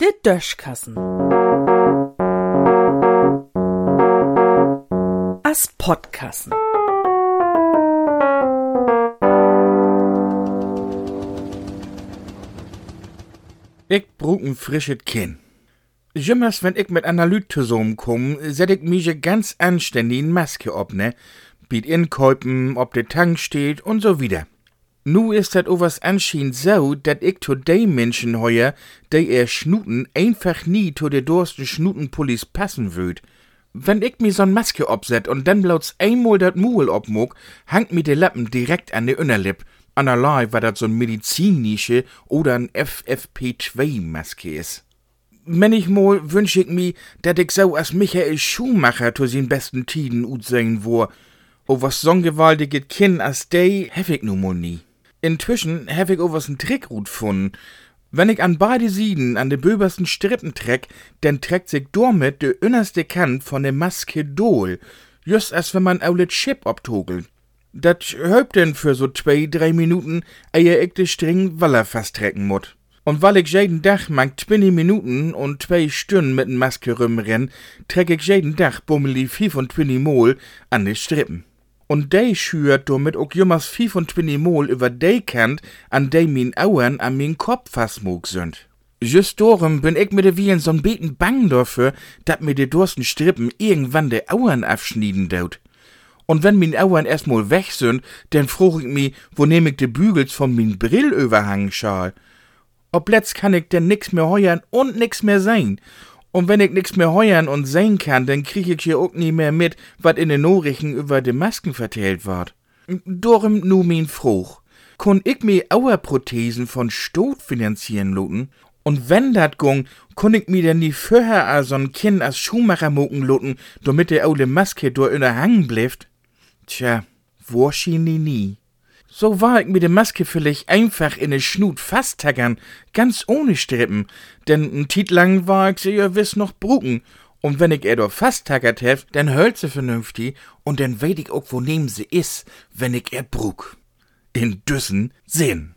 Der Döschkassen. As Podkassen. Ich ein frisches Kinn. Jimmers, wenn ich mit Analyt zusammenkomme, set ich mich ganz anständig in Maske ob, ne? Biet Inkäupen, ob der Tank steht und so wieder. Nu ist dat owas anscheinend so, dat ich to de Menschen heuer, de er Schnuten einfach nie to de dursten Schnutenpullis passen würd. Wenn ich mir so'n Maske obset und dann blauts einmal dat Muhl obmog, hangt mir de Lappen direkt an de Innerlip. Anerlei war dat so'n Medizinnische oder n FFP2-Maske is. Manchmal wünsch ich mi, dat ich so as Michael Schumacher to sin besten Tiden ut sein wo. O was so'n gewaltiget Kinn as de, hef ich nu mal nie. Inzwischen hef ich o was n Trick gut gefunden. Wenn ich an beide Sieden an de böbersten Strippen treck, dann trägt sich damit de innerste Kant von de Maske dohl. Just als wenn man aulet Chip obtogelt. Dat höbt denn für so zwei, drei Minuten, ehe ich de String Waller fasttrecken mut. Und weil ich jeden Tag mang 20 Minuten und zwei Stunden mit Maske rumrenn, treck ich jeden Tag bummeli 25 Mol an de Strippen. Und de schürt damit auch jummers 25 Mol über de Kant, an de min Auern an min Kopf fasmog sind. Just darum bin ich mit de Vielen so'n beten bang dafür, dat mir de dursten Strippen irgendwann de Auern abschnieden daut. Und wenn min Auern erstmal weg sind, dann fruch ich mi, wo nehm ich de Bügels von min Brillüberhang schal. Ob letzt kann ich denn nix mehr heuern und nix mehr sein. Und wenn ich nix mehr heuern und sehen kann, dann krieg ich hier auch nie mehr mit, wat in den Nachrichten über de Masken vertellt ward. Dorum nu min Fruch. Kun ich mir Auerprothesen von Stot finanzieren luten? Und wenn dat gung, kun ich mir denn nie vorher a so'n Kind als Schuhmacher mucken luten, damit de aule Maske durch in der Hang blifft? Tja, wahrscheinlich nie. So war ich mit der Maske vielleicht einfach in den Schnut fasttaggern, ganz ohne Strippen, denn n Tit lang war ich sie ja wiss noch brucken. Und wenn ich er doch fasttaggert hef, dann hört sie vernünftig und dann weet ich auch, wo nehm sie is, wenn ich er brug. In düssen Sinn.